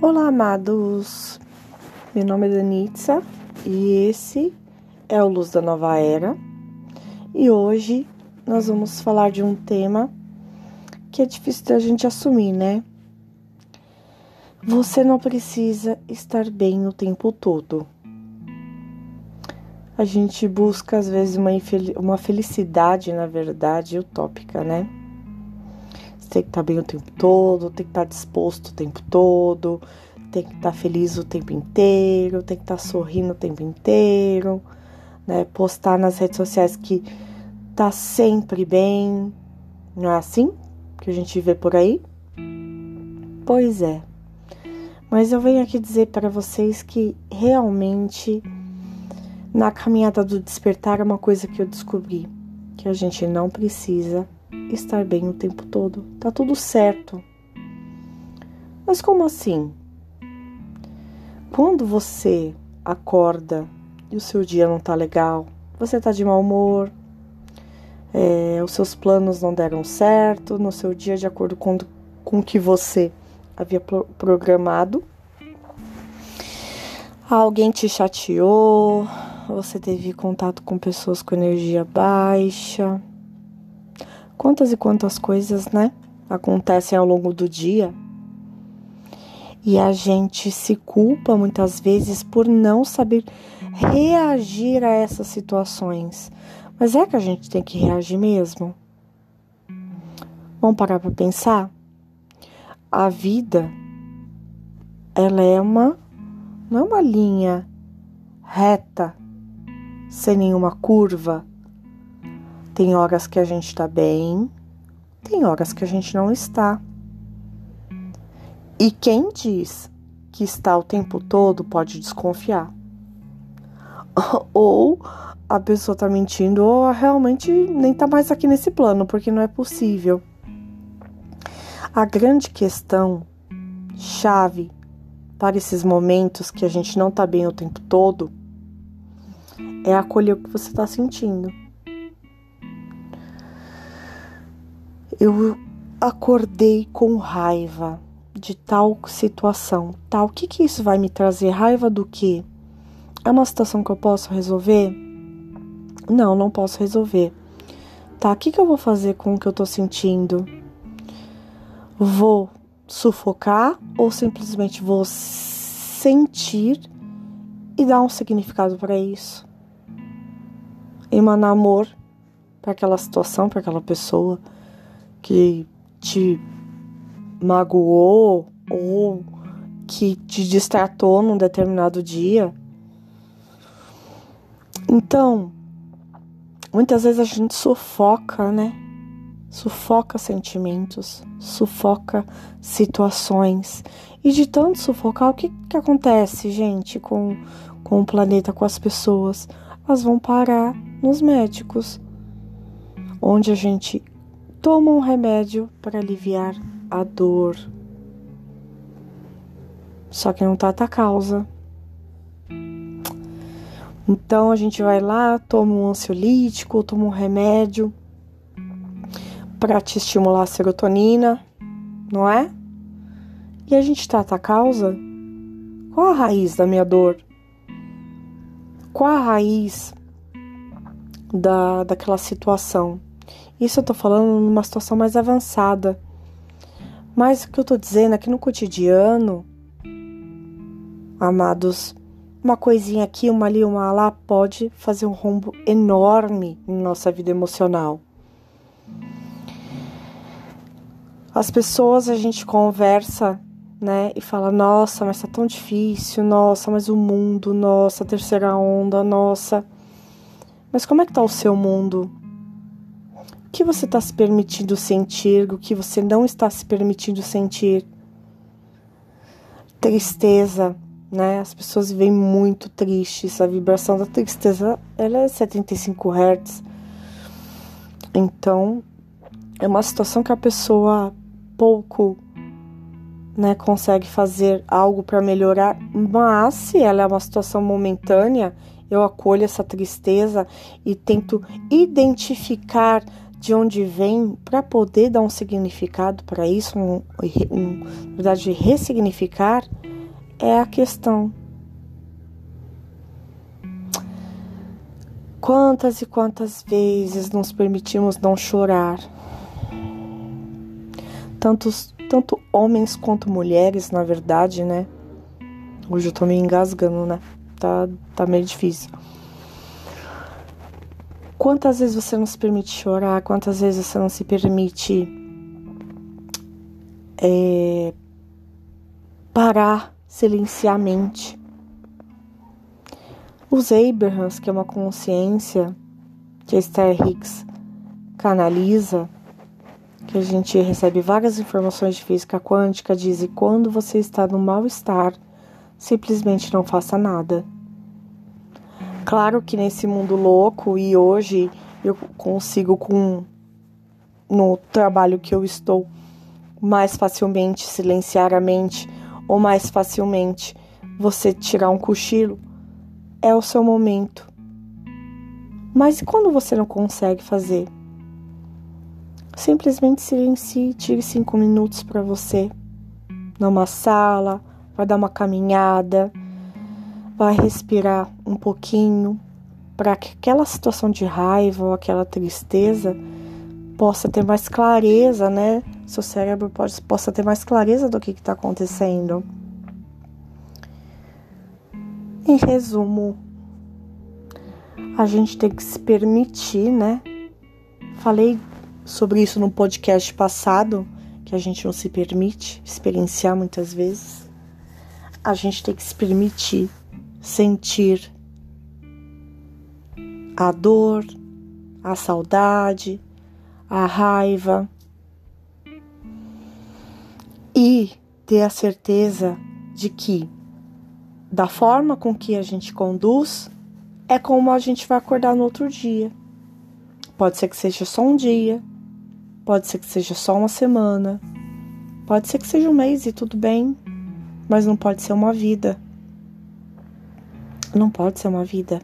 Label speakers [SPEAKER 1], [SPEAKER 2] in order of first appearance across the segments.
[SPEAKER 1] Olá, amados! Meu nome é Danitza e esse é o Luz da Nova Era. E hoje nós vamos falar de um tema que é difícil da gente assumir, né? Você não precisa estar bem o tempo todo. A gente busca, às vezes, uma, uma felicidade, na verdade, utópica, né? Tem que estar tá bem o tempo todo, tem que estar tá disposto o tempo todo, tem que estar tá feliz o tempo inteiro, tem que estar sorrindo o tempo inteiro, né? Postar nas redes sociais que tá sempre bem, não é assim que a gente vê por aí? Pois é. Mas eu venho aqui dizer para vocês que realmente na caminhada do despertar é uma coisa que eu descobri, que a gente não precisa estar bem o tempo todo. Tá tudo certo. Mas como assim? Quando você acorda e o seu dia não tá legal, você tá de mau humor, é, os seus planos não deram certo no seu dia de acordo com, com o que você havia pro programado, alguém te chateou, você teve contato com pessoas com energia baixa, Quantas e quantas coisas, né, acontecem ao longo do dia e a gente se culpa muitas vezes por não saber reagir a essas situações. Mas é que a gente tem que reagir mesmo? Vamos parar para pensar? A vida, ela é uma, não é uma linha reta, sem nenhuma curva. Tem horas que a gente está bem, tem horas que a gente não está. E quem diz que está o tempo todo pode desconfiar. ou a pessoa está mentindo, ou realmente nem está mais aqui nesse plano, porque não é possível. A grande questão, chave para esses momentos que a gente não está bem o tempo todo, é acolher o que você está sentindo. Eu acordei com raiva de tal situação, tal. O que que isso vai me trazer? Raiva do quê? É uma situação que eu posso resolver? Não, não posso resolver. Tá, o que que eu vou fazer com o que eu tô sentindo? Vou sufocar ou simplesmente vou sentir e dar um significado para isso? Emanar amor para aquela situação, para aquela pessoa que te magoou ou que te distratou num determinado dia. Então, muitas vezes a gente sufoca, né? Sufoca sentimentos, sufoca situações. E de tanto sufocar, o que, que acontece, gente, com, com o planeta, com as pessoas? Elas vão parar nos médicos, onde a gente toma um remédio para aliviar a dor. Só que não trata a causa. Então a gente vai lá, toma um ansiolítico, toma um remédio para te estimular a serotonina, não é? E a gente trata a causa? Qual a raiz da minha dor? Qual a raiz da, daquela situação? Isso eu tô falando numa situação mais avançada. Mas o que eu tô dizendo é que no cotidiano, amados, uma coisinha aqui, uma ali, uma lá pode fazer um rombo enorme em nossa vida emocional. As pessoas a gente conversa, né, e fala: "Nossa, mas tá tão difícil. Nossa, mas o mundo, nossa, terceira onda, nossa". Mas como é que tá o seu mundo? Que você está se permitindo sentir, o que você não está se permitindo sentir. Tristeza, né? As pessoas vivem muito tristes. A vibração da tristeza ela é 75 Hz. Então, é uma situação que a pessoa pouco né, consegue fazer algo para melhorar, mas se ela é uma situação momentânea, eu acolho essa tristeza e tento identificar de onde vem para poder dar um significado para isso, um, um, na verdade, ressignificar, é a questão. Quantas e quantas vezes nos permitimos não chorar? Tantos, tanto homens quanto mulheres, na verdade, né? Hoje eu tô me engasgando, né? Tá, tá meio difícil. Quantas vezes você não se permite chorar? Quantas vezes você não se permite é, parar, silenciar a mente? Os Abrahams, que é uma consciência que a Esther Hicks canaliza, que a gente recebe várias informações de física quântica, diz: e quando você está no mal-estar, simplesmente não faça nada. Claro que nesse mundo louco e hoje eu consigo com no trabalho que eu estou mais facilmente silenciar a mente ou mais facilmente você tirar um cochilo é o seu momento. Mas e quando você não consegue fazer? Simplesmente silencie, tire cinco minutos para você, numa sala, vai dar uma caminhada vai respirar um pouquinho para que aquela situação de raiva ou aquela tristeza possa ter mais clareza, né? Seu cérebro pode, possa ter mais clareza do que está acontecendo. Em resumo, a gente tem que se permitir, né? Falei sobre isso no podcast passado, que a gente não se permite experienciar muitas vezes. A gente tem que se permitir sentir a dor, a saudade, a raiva e ter a certeza de que, da forma com que a gente conduz, é como a gente vai acordar no outro dia. Pode ser que seja só um dia, pode ser que seja só uma semana, pode ser que seja um mês e tudo bem, mas não pode ser uma vida. Não pode ser uma vida.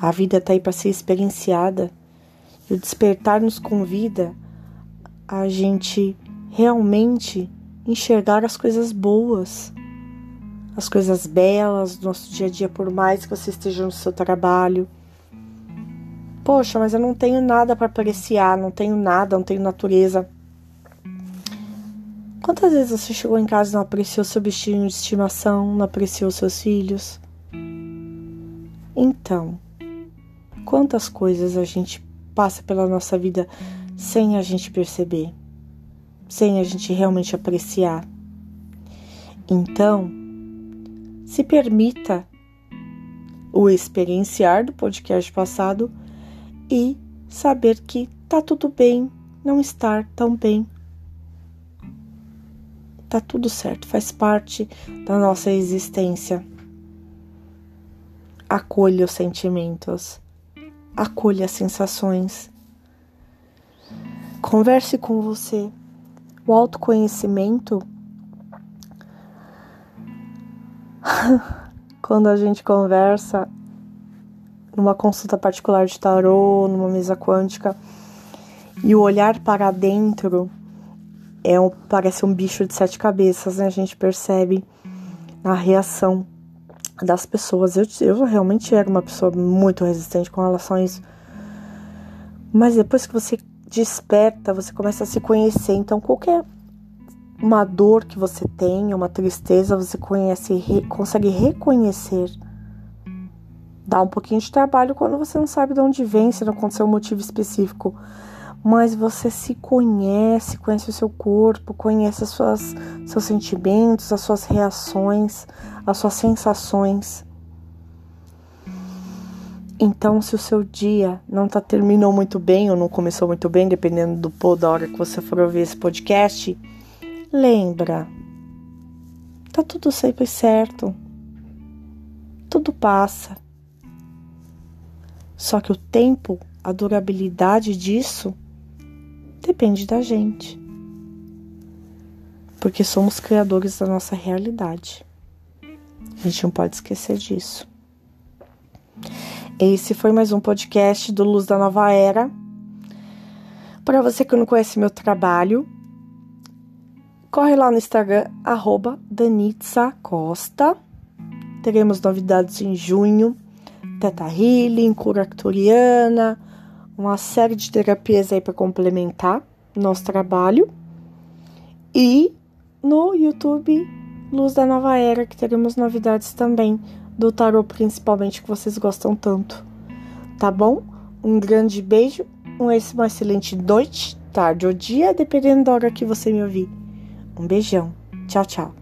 [SPEAKER 1] A vida está aí para ser experienciada. E o despertar nos convida a gente realmente enxergar as coisas boas, as coisas belas do nosso dia a dia, por mais que você esteja no seu trabalho. Poxa, mas eu não tenho nada para apreciar, não tenho nada, não tenho natureza. Quantas vezes você chegou em casa e não apreciou seu bichinho de estimação, não apreciou seus filhos? Então, quantas coisas a gente passa pela nossa vida sem a gente perceber, sem a gente realmente apreciar. Então, se permita o experienciar do podcast passado e saber que tá tudo bem não estar tão bem. Tá tudo certo, faz parte da nossa existência. Acolha os sentimentos, acolha as sensações. Converse com você. O autoconhecimento, quando a gente conversa numa consulta particular de tarô, numa mesa quântica, e o olhar para dentro é um, parece um bicho de sete cabeças, né? A gente percebe a reação das pessoas. Eu, eu realmente era uma pessoa muito resistente com relação a isso. Mas depois que você desperta, você começa a se conhecer. Então, qualquer uma dor que você tenha, uma tristeza, você conhece, re, consegue reconhecer. Dá um pouquinho de trabalho quando você não sabe de onde vem, se não aconteceu um motivo específico mas você se conhece, conhece o seu corpo, conhece as suas, seus sentimentos, as suas reações, as suas sensações. Então, se o seu dia não tá terminou muito bem ou não começou muito bem, dependendo do pô da hora que você for ouvir esse podcast, lembra, tá tudo sempre certo. Tudo passa. Só que o tempo, a durabilidade disso depende da gente. Porque somos criadores da nossa realidade. A gente não pode esquecer disso. Esse foi mais um podcast do Luz da Nova Era. Para você que não conhece meu trabalho, corre lá no Instagram, arroba Danitza Costa. Teremos novidades em junho. Teta Healing, cura uma série de terapias aí para complementar nosso trabalho. E no YouTube Luz da Nova Era, que teremos novidades também do tarô, principalmente que vocês gostam tanto. Tá bom? Um grande beijo, uma excelente noite, tarde ou dia, dependendo da hora que você me ouvir. Um beijão. Tchau, tchau.